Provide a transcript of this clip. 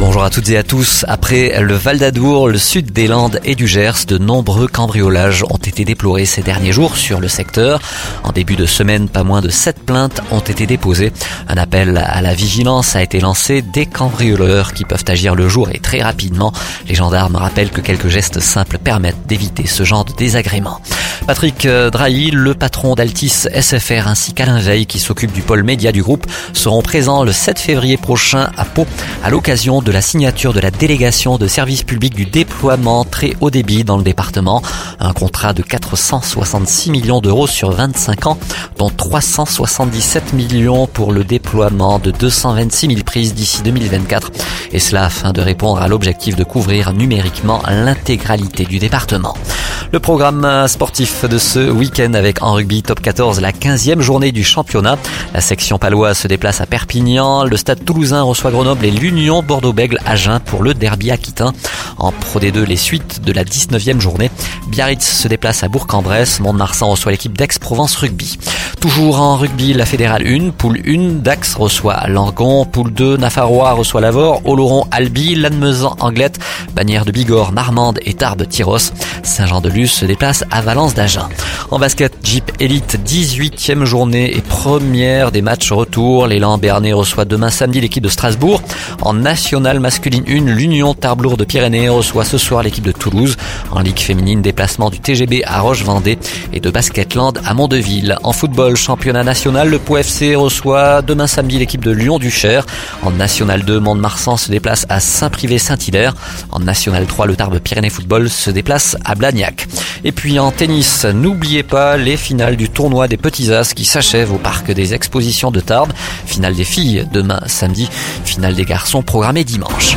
Bonjour à toutes et à tous. Après le Val d'Adour, le sud des Landes et du Gers, de nombreux cambriolages ont été déplorés ces derniers jours sur le secteur. En début de semaine, pas moins de 7 plaintes ont été déposées. Un appel à la vigilance a été lancé des cambrioleurs qui peuvent agir le jour et très rapidement. Les gendarmes rappellent que quelques gestes simples permettent d'éviter ce genre de désagrément. Patrick euh, Drahi, le patron d'Altis SFR ainsi qu'Alain Veil qui s'occupe du pôle média du groupe seront présents le 7 février prochain à Pau à l'occasion de la signature de la délégation de service public du déploiement très haut débit dans le département. Un contrat de 466 millions d'euros sur 25 ans, dont 377 millions pour le déploiement de 226 000 prises d'ici 2024. Et cela afin de répondre à l'objectif de couvrir numériquement l'intégralité du département. Le programme sportif de ce week-end avec en rugby top 14 la 15e journée du championnat. La section paloise se déplace à Perpignan, le stade toulousain reçoit Grenoble et l'Union Bordeaux-Bègle Agen pour le derby aquitain. En Pro D2, les suites de la 19e journée. Biarritz se déplace à Bourg-en-Bresse, Mont-de-Marsan reçoit l'équipe d'Aix-Provence Rugby. Toujours en rugby, la fédérale 1, poule 1, Dax reçoit Langon, poule 2, Nafarrois reçoit Lavore, Oloron, Albi, Lannemezan, Anglette, Bannière de Bigorre, Marmande et Tarbes, Tyros. Saint-Jean-de-Luz se déplace à Valence d'Agen. En basket, Jeep Elite, 18e journée et première des matchs retour. L'élan Bernet reçoit demain samedi l'équipe de Strasbourg. En nationale masculine 1, l'Union Tarbes de Pyrénées reçoit ce soir l'équipe de Toulouse. En Ligue féminine, déplacement du TGB à Roche-Vendée et de Basketland à Mondeville. En football, championnat national, le Pau FC reçoit demain samedi l'équipe de Lyon-Duchère. En National 2, Mont-de-Marsan se déplace à Saint-Privé-Saint-Hilaire. En National 3, le Tarbes Pyrénées Football se déplace à Blagnac. Et puis en tennis, n'oubliez pas les finales du tournoi des Petits As qui s'achèvent au parc des expositions de Tarbes. Finale des filles demain samedi, finale des garçons programmée dimanche.